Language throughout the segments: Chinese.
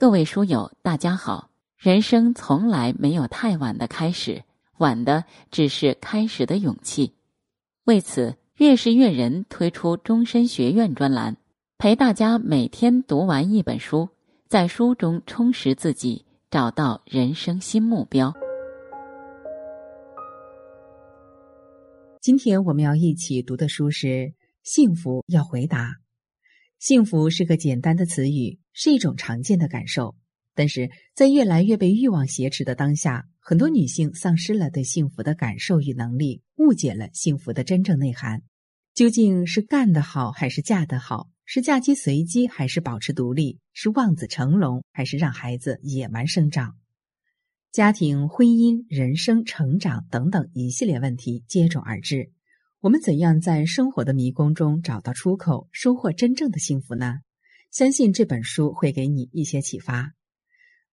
各位书友，大家好。人生从来没有太晚的开始，晚的只是开始的勇气。为此，越是阅人推出终身学院专栏，陪大家每天读完一本书，在书中充实自己，找到人生新目标。今天我们要一起读的书是《幸福要回答》。幸福是个简单的词语，是一种常见的感受。但是在越来越被欲望挟持的当下，很多女性丧失了对幸福的感受与能力，误解了幸福的真正内涵。究竟是干得好还是嫁得好？是嫁鸡随鸡还是保持独立？是望子成龙还是让孩子野蛮生长？家庭、婚姻、人生、成长等等一系列问题接踵而至。我们怎样在生活的迷宫中找到出口，收获真正的幸福呢？相信这本书会给你一些启发。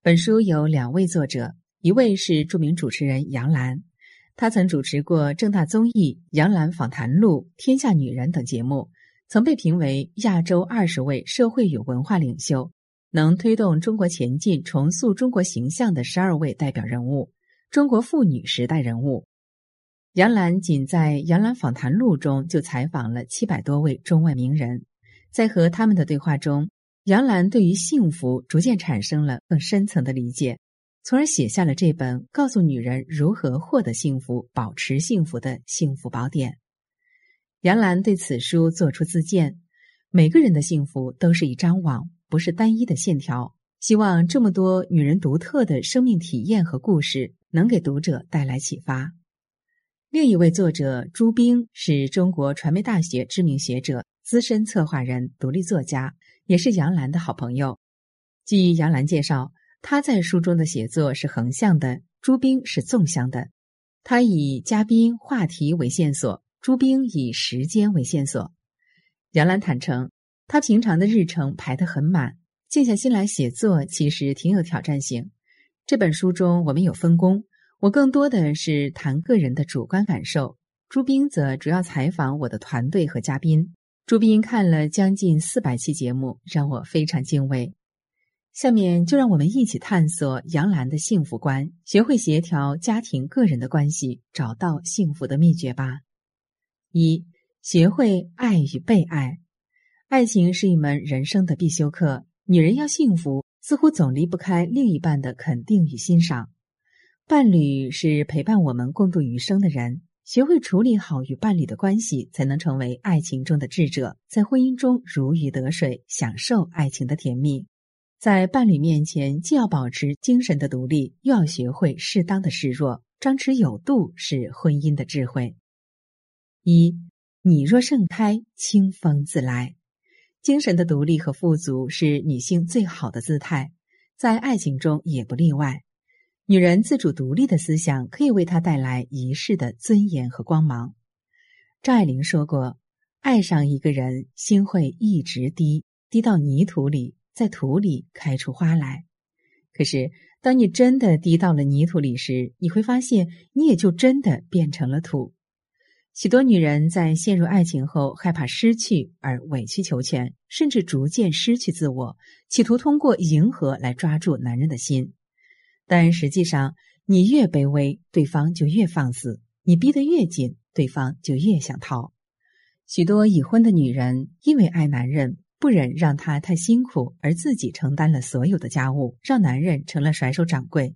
本书有两位作者，一位是著名主持人杨澜，她曾主持过正大综艺《杨澜访谈录》《天下女人》等节目，曾被评为亚洲二十位社会与文化领袖，能推动中国前进、重塑中国形象的十二位代表人物，中国妇女时代人物。杨澜仅在《杨澜访谈录》中就采访了七百多位中外名人，在和他们的对话中。杨澜对于幸福逐渐产生了更深层的理解，从而写下了这本告诉女人如何获得幸福、保持幸福的幸福宝典。杨澜对此书作出自荐：每个人的幸福都是一张网，不是单一的线条。希望这么多女人独特的生命体验和故事能给读者带来启发。另一位作者朱冰是中国传媒大学知名学者、资深策划人、独立作家。也是杨澜的好朋友。据杨澜介绍，他在书中的写作是横向的，朱冰是纵向的。他以嘉宾话题为线索，朱冰以时间为线索。杨澜坦诚，他平常的日程排得很满，静下心来写作其实挺有挑战性。这本书中我们有分工，我更多的是谈个人的主观感受，朱冰则主要采访我的团队和嘉宾。朱斌看了将近四百期节目，让我非常敬畏。下面就让我们一起探索杨澜的幸福观，学会协调家庭、个人的关系，找到幸福的秘诀吧。一、学会爱与被爱。爱情是一门人生的必修课。女人要幸福，似乎总离不开另一半的肯定与欣赏。伴侣是陪伴我们共度余生的人。学会处理好与伴侣的关系，才能成为爱情中的智者，在婚姻中如鱼得水，享受爱情的甜蜜。在伴侣面前，既要保持精神的独立，又要学会适当的示弱，张弛有度是婚姻的智慧。一，你若盛开，清风自来。精神的独立和富足是女性最好的姿态，在爱情中也不例外。女人自主独立的思想可以为她带来一世的尊严和光芒。张爱玲说过：“爱上一个人，心会一直滴，滴到泥土里，在土里开出花来。可是，当你真的滴到了泥土里时，你会发现，你也就真的变成了土。”许多女人在陷入爱情后，害怕失去而委曲求全，甚至逐渐失去自我，企图通过迎合来抓住男人的心。但实际上，你越卑微，对方就越放肆；你逼得越紧，对方就越想逃。许多已婚的女人因为爱男人，不忍让他太辛苦，而自己承担了所有的家务，让男人成了甩手掌柜。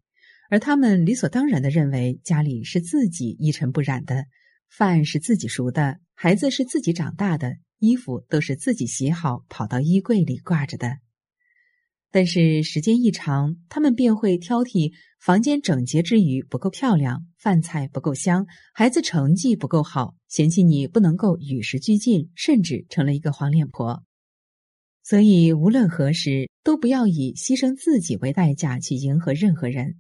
而他们理所当然的认为，家里是自己一尘不染的，饭是自己熟的，孩子是自己长大的，衣服都是自己洗好，跑到衣柜里挂着的。但是时间一长，他们便会挑剔房间整洁之余不够漂亮，饭菜不够香，孩子成绩不够好，嫌弃你不能够与时俱进，甚至成了一个黄脸婆。所以无论何时，都不要以牺牲自己为代价去迎合任何人。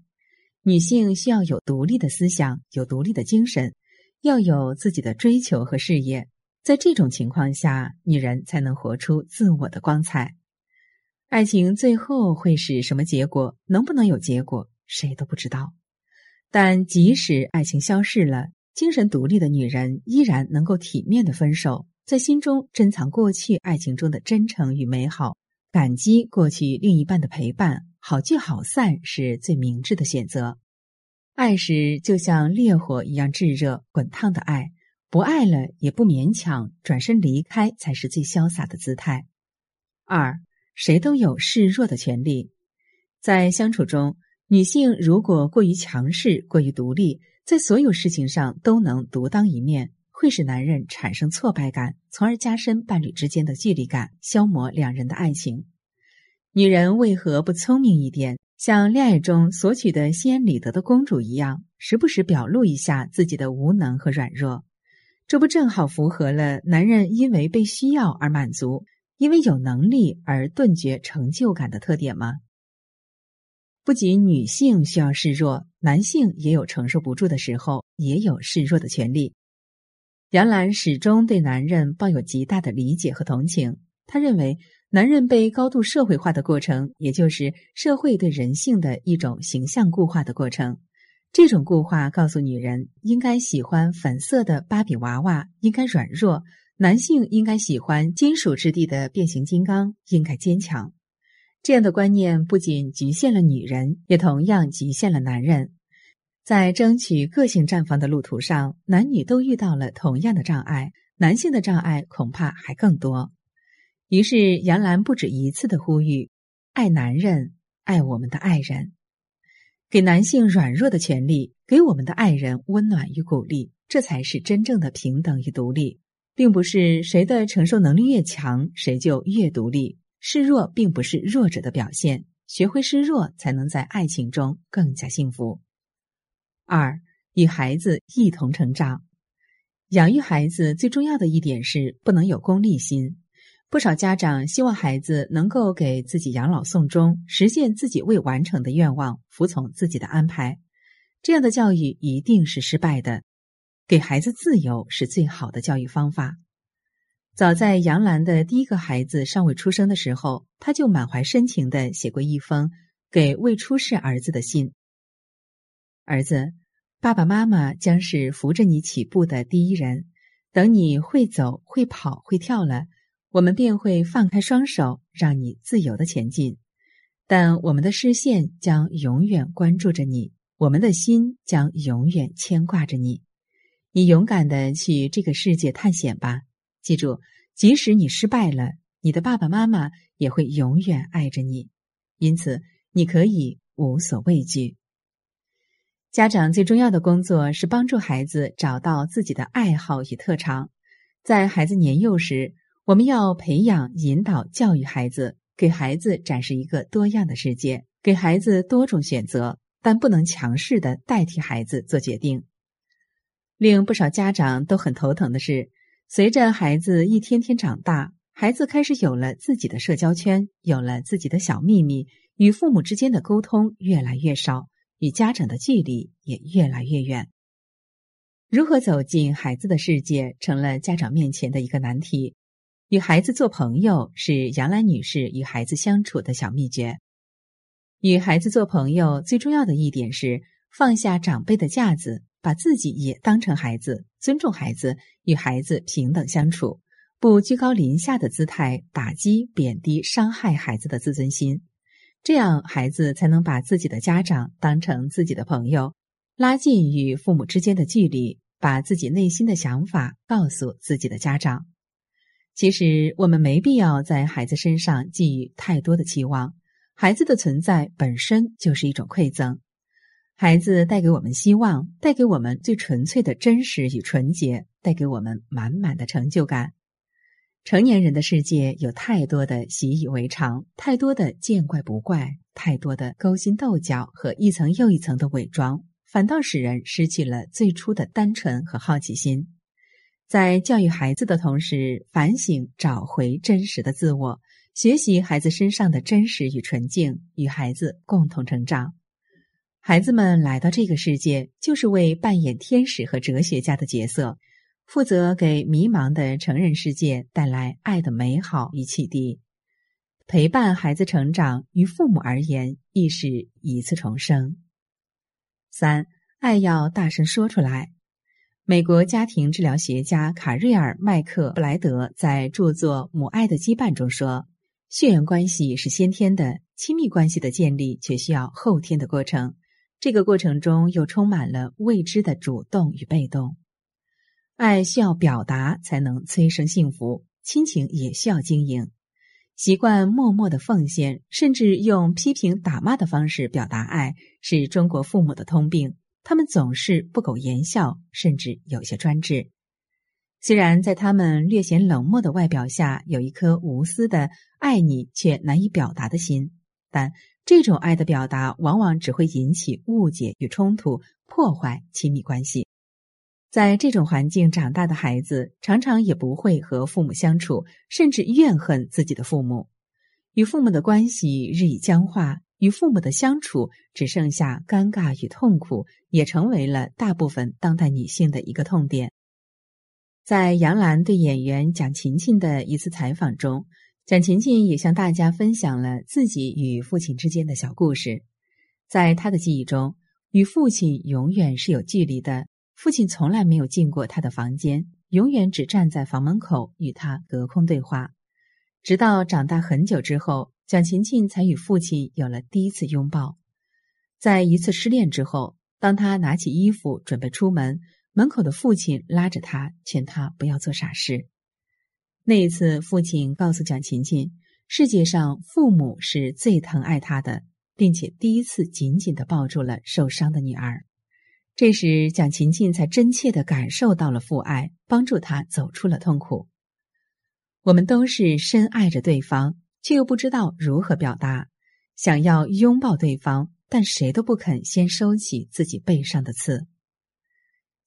女性需要有独立的思想，有独立的精神，要有自己的追求和事业。在这种情况下，女人才能活出自我的光彩。爱情最后会是什么结果？能不能有结果，谁都不知道。但即使爱情消逝了，精神独立的女人依然能够体面的分手，在心中珍藏过去爱情中的真诚与美好，感激过去另一半的陪伴，好聚好散是最明智的选择。爱时就像烈火一样炙热、滚烫的爱，不爱了也不勉强，转身离开才是最潇洒的姿态。二，谁都有示弱的权利，在相处中，女性如果过于强势、过于独立，在所有事情上都能独当一面。会使男人产生挫败感，从而加深伴侣之间的距离感，消磨两人的爱情。女人为何不聪明一点，像恋爱中索取的心安理得的公主一样，时不时表露一下自己的无能和软弱？这不正好符合了男人因为被需要而满足，因为有能力而顿觉成就感的特点吗？不仅女性需要示弱，男性也有承受不住的时候，也有示弱的权利。杨澜始终对男人抱有极大的理解和同情。他认为，男人被高度社会化的过程，也就是社会对人性的一种形象固化的过程。这种固化告诉女人，应该喜欢粉色的芭比娃娃，应该软弱；男性应该喜欢金属质地的变形金刚，应该坚强。这样的观念不仅局限了女人，也同样局限了男人。在争取个性绽放的路途上，男女都遇到了同样的障碍，男性的障碍恐怕还更多。于是，杨澜不止一次的呼吁：爱男人，爱我们的爱人，给男性软弱的权利，给我们的爱人温暖与鼓励，这才是真正的平等与独立，并不是谁的承受能力越强，谁就越独立。示弱并不是弱者的表现，学会示弱，才能在爱情中更加幸福。二与孩子一同成长，养育孩子最重要的一点是不能有功利心。不少家长希望孩子能够给自己养老送终，实现自己未完成的愿望，服从自己的安排。这样的教育一定是失败的。给孩子自由是最好的教育方法。早在杨澜的第一个孩子尚未出生的时候，他就满怀深情的写过一封给未出世儿子的信。儿子，爸爸妈妈将是扶着你起步的第一人。等你会走、会跑、会跳了，我们便会放开双手，让你自由的前进。但我们的视线将永远关注着你，我们的心将永远牵挂着你。你勇敢的去这个世界探险吧！记住，即使你失败了，你的爸爸妈妈也会永远爱着你。因此，你可以无所畏惧。家长最重要的工作是帮助孩子找到自己的爱好与特长。在孩子年幼时，我们要培养、引导、教育孩子，给孩子展示一个多样的世界，给孩子多种选择，但不能强势的代替孩子做决定。令不少家长都很头疼的是，随着孩子一天天长大，孩子开始有了自己的社交圈，有了自己的小秘密，与父母之间的沟通越来越少。与家长的距离也越来越远。如何走进孩子的世界，成了家长面前的一个难题。与孩子做朋友是杨澜女士与孩子相处的小秘诀。与孩子做朋友最重要的一点是放下长辈的架子，把自己也当成孩子，尊重孩子，与孩子平等相处，不居高临下的姿态打击、贬低、伤害孩子的自尊心。这样，孩子才能把自己的家长当成自己的朋友，拉近与父母之间的距离，把自己内心的想法告诉自己的家长。其实，我们没必要在孩子身上寄予太多的期望。孩子的存在本身就是一种馈赠，孩子带给我们希望，带给我们最纯粹的真实与纯洁，带给我们满满的成就感。成年人的世界有太多的习以为常，太多的见怪不怪，太多的勾心斗角和一层又一层的伪装，反倒使人失去了最初的单纯和好奇心。在教育孩子的同时，反省找回真实的自我，学习孩子身上的真实与纯净，与孩子共同成长。孩子们来到这个世界，就是为扮演天使和哲学家的角色。负责给迷茫的成人世界带来爱的美好与启迪，陪伴孩子成长，于父母而言亦是一次重生。三，爱要大声说出来。美国家庭治疗学家卡瑞尔·麦克布莱德在著作《母爱的羁绊》中说：“血缘关系是先天的，亲密关系的建立却需要后天的过程。这个过程中又充满了未知的主动与被动。爱需要表达才能催生幸福，亲情也需要经营。习惯默默的奉献，甚至用批评、打骂的方式表达爱，是中国父母的通病。他们总是不苟言笑，甚至有些专制。虽然在他们略显冷漠的外表下，有一颗无私的爱你却难以表达的心，但这种爱的表达往往只会引起误解与冲突，破坏亲密关系。在这种环境长大的孩子，常常也不会和父母相处，甚至怨恨自己的父母，与父母的关系日益僵化，与父母的相处只剩下尴尬与痛苦，也成为了大部分当代女性的一个痛点。在杨澜对演员蒋勤勤的一次采访中，蒋勤勤也向大家分享了自己与父亲之间的小故事。在他的记忆中，与父亲永远是有距离的。父亲从来没有进过他的房间，永远只站在房门口与他隔空对话。直到长大很久之后，蒋勤勤才与父亲有了第一次拥抱。在一次失恋之后，当他拿起衣服准备出门，门口的父亲拉着他，劝他不要做傻事。那一次，父亲告诉蒋勤勤，世界上父母是最疼爱他的，并且第一次紧紧的抱住了受伤的女儿。这时，蒋勤勤才真切的感受到了父爱，帮助他走出了痛苦。我们都是深爱着对方，却又不知道如何表达，想要拥抱对方，但谁都不肯先收起自己背上的刺。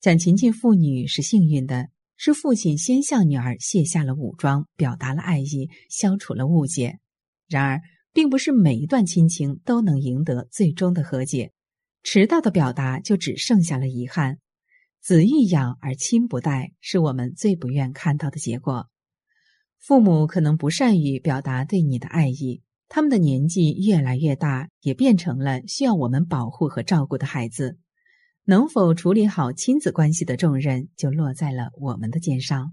蒋勤勤父女是幸运的，是父亲先向女儿卸下了武装，表达了爱意，消除了误解。然而，并不是每一段亲情都能赢得最终的和解。迟到的表达就只剩下了遗憾，子欲养而亲不待，是我们最不愿看到的结果。父母可能不善于表达对你的爱意，他们的年纪越来越大，也变成了需要我们保护和照顾的孩子。能否处理好亲子关系的重任，就落在了我们的肩上。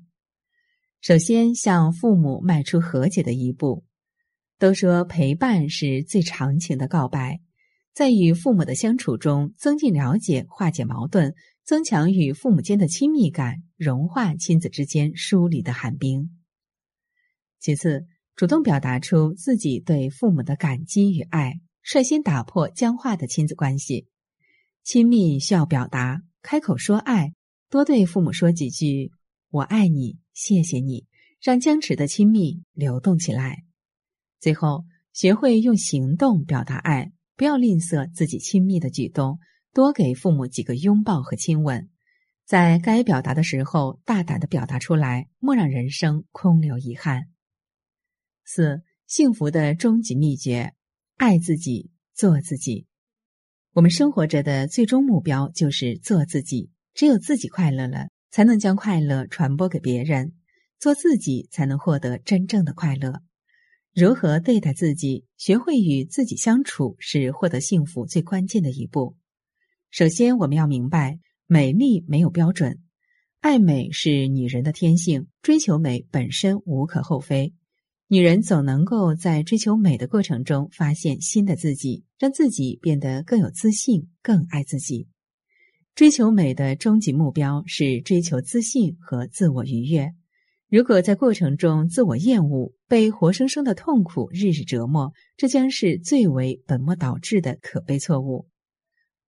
首先，向父母迈出和解的一步。都说陪伴是最长情的告白。在与父母的相处中，增进了解，化解矛盾，增强与父母间的亲密感，融化亲子之间疏离的寒冰。其次，主动表达出自己对父母的感激与爱，率先打破僵化的亲子关系。亲密需要表达，开口说爱，多对父母说几句“我爱你，谢谢你”，让僵持的亲密流动起来。最后，学会用行动表达爱。不要吝啬自己亲密的举动，多给父母几个拥抱和亲吻，在该表达的时候大胆的表达出来，莫让人生空留遗憾。四、幸福的终极秘诀：爱自己，做自己。我们生活着的最终目标就是做自己，只有自己快乐了，才能将快乐传播给别人，做自己才能获得真正的快乐。如何对待自己，学会与自己相处，是获得幸福最关键的一步。首先，我们要明白，美丽没有标准，爱美是女人的天性，追求美本身无可厚非。女人总能够在追求美的过程中发现新的自己，让自己变得更有自信，更爱自己。追求美的终极目标是追求自信和自我愉悦。如果在过程中自我厌恶，被活生生的痛苦日日折磨，这将是最为本末倒置的可悲错误。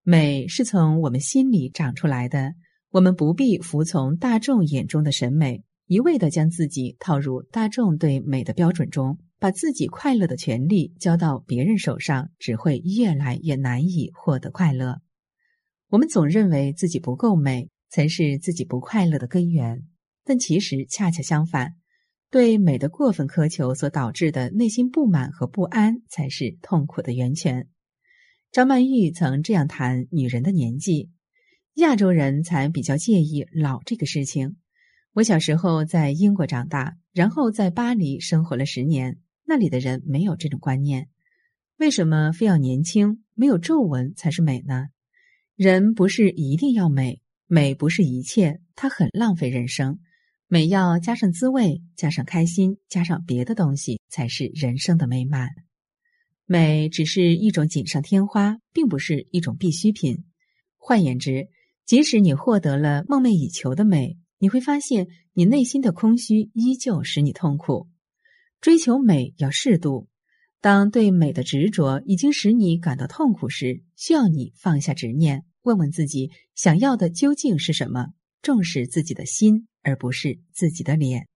美是从我们心里长出来的，我们不必服从大众眼中的审美，一味的将自己套入大众对美的标准中，把自己快乐的权利交到别人手上，只会越来越难以获得快乐。我们总认为自己不够美，才是自己不快乐的根源。但其实恰恰相反，对美的过分苛求所导致的内心不满和不安，才是痛苦的源泉。张曼玉曾这样谈女人的年纪：亚洲人才比较介意老这个事情。我小时候在英国长大，然后在巴黎生活了十年，那里的人没有这种观念。为什么非要年轻、没有皱纹才是美呢？人不是一定要美，美不是一切，它很浪费人生。美要加上滋味，加上开心，加上别的东西，才是人生的美满。美只是一种锦上添花，并不是一种必需品。换言之，即使你获得了梦寐以求的美，你会发现你内心的空虚依旧使你痛苦。追求美要适度，当对美的执着已经使你感到痛苦时，需要你放下执念，问问自己想要的究竟是什么，重视自己的心。而不是自己的脸，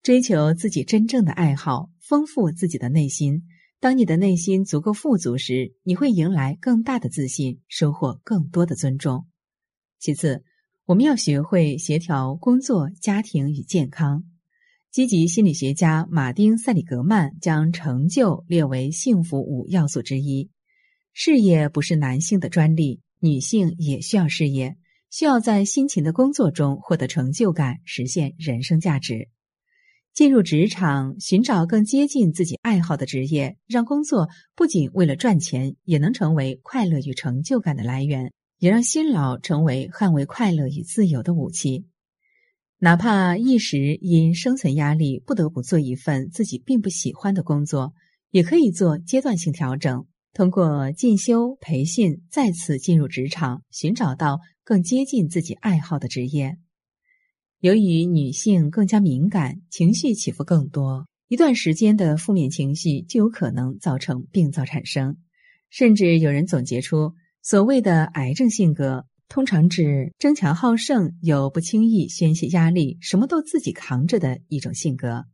追求自己真正的爱好，丰富自己的内心。当你的内心足够富足时，你会迎来更大的自信，收获更多的尊重。其次，我们要学会协调工作、家庭与健康。积极心理学家马丁·塞里格曼将成就列为幸福五要素之一。事业不是男性的专利，女性也需要事业。需要在辛勤的工作中获得成就感，实现人生价值。进入职场，寻找更接近自己爱好的职业，让工作不仅为了赚钱，也能成为快乐与成就感的来源，也让辛劳成为捍卫快乐与自由的武器。哪怕一时因生存压力不得不做一份自己并不喜欢的工作，也可以做阶段性调整。通过进修培训，再次进入职场，寻找到更接近自己爱好的职业。由于女性更加敏感，情绪起伏更多，一段时间的负面情绪就有可能造成病灶产生。甚至有人总结出，所谓的癌症性格，通常指争强好胜、有不轻易宣泄压力、什么都自己扛着的一种性格。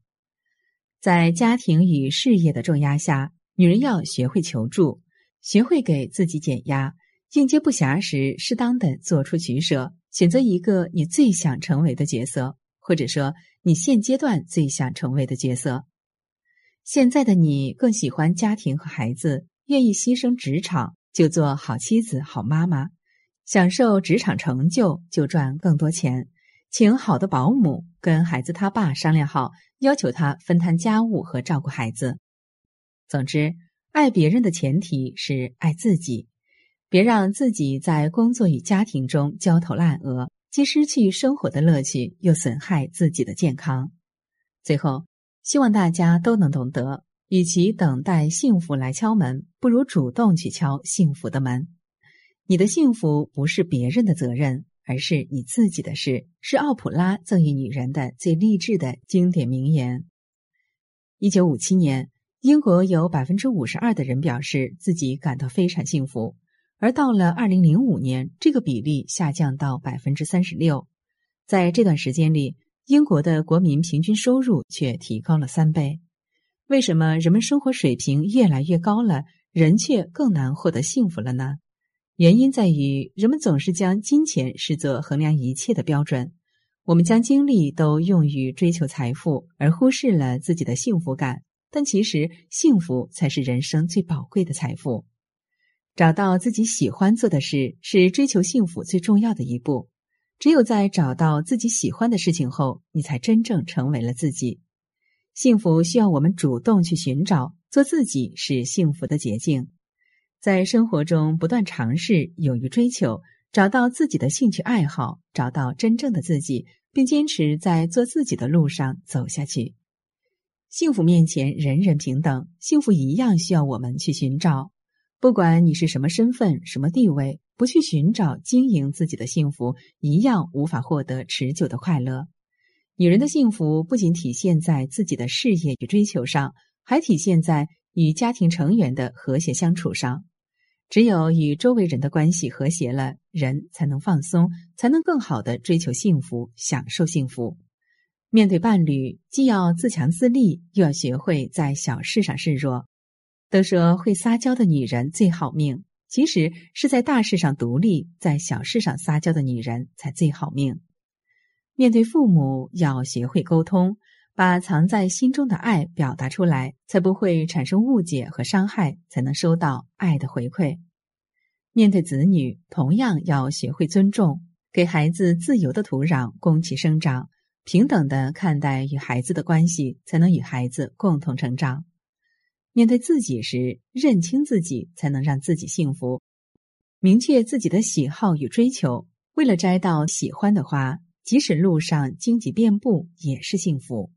在家庭与事业的重压下。女人要学会求助，学会给自己减压，应接不暇时适当的做出取舍，选择一个你最想成为的角色，或者说你现阶段最想成为的角色。现在的你更喜欢家庭和孩子，愿意牺牲职场就做好妻子、好妈妈，享受职场成就就赚更多钱，请好的保姆，跟孩子他爸商量好，要求他分摊家务和照顾孩子。总之，爱别人的前提是爱自己，别让自己在工作与家庭中焦头烂额，既失去生活的乐趣，又损害自己的健康。最后，希望大家都能懂得，与其等待幸福来敲门，不如主动去敲幸福的门。你的幸福不是别人的责任，而是你自己的事。是奥普拉赠予女人的最励志的经典名言。一九五七年。英国有百分之五十二的人表示自己感到非常幸福，而到了二零零五年，这个比例下降到百分之三十六。在这段时间里，英国的国民平均收入却提高了三倍。为什么人们生活水平越来越高了，人却更难获得幸福了呢？原因在于人们总是将金钱视作衡量一切的标准，我们将精力都用于追求财富，而忽视了自己的幸福感。但其实，幸福才是人生最宝贵的财富。找到自己喜欢做的事，是追求幸福最重要的一步。只有在找到自己喜欢的事情后，你才真正成为了自己。幸福需要我们主动去寻找，做自己是幸福的捷径。在生活中不断尝试，勇于追求，找到自己的兴趣爱好，找到真正的自己，并坚持在做自己的路上走下去。幸福面前，人人平等。幸福一样需要我们去寻找。不管你是什么身份、什么地位，不去寻找、经营自己的幸福，一样无法获得持久的快乐。女人的幸福不仅体现在自己的事业与追求上，还体现在与家庭成员的和谐相处上。只有与周围人的关系和谐了，人才能放松，才能更好的追求幸福，享受幸福。面对伴侣，既要自强自立，又要学会在小事上示弱。都说会撒娇的女人最好命，其实是在大事上独立，在小事上撒娇的女人才最好命。面对父母，要学会沟通，把藏在心中的爱表达出来，才不会产生误解和伤害，才能收到爱的回馈。面对子女，同样要学会尊重，给孩子自由的土壤，供其生长。平等的看待与孩子的关系，才能与孩子共同成长。面对自己时，认清自己，才能让自己幸福。明确自己的喜好与追求，为了摘到喜欢的花，即使路上荆棘遍布，也是幸福。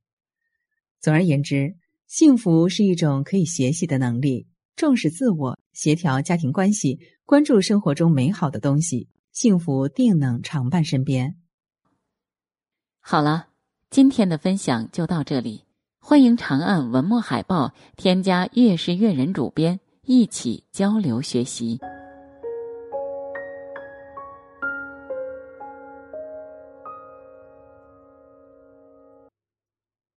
总而言之，幸福是一种可以学习的能力。重视自我，协调家庭关系，关注生活中美好的东西，幸福定能常伴身边。好了，今天的分享就到这里。欢迎长按文末海报，添加“月是月人”主编，一起交流学习。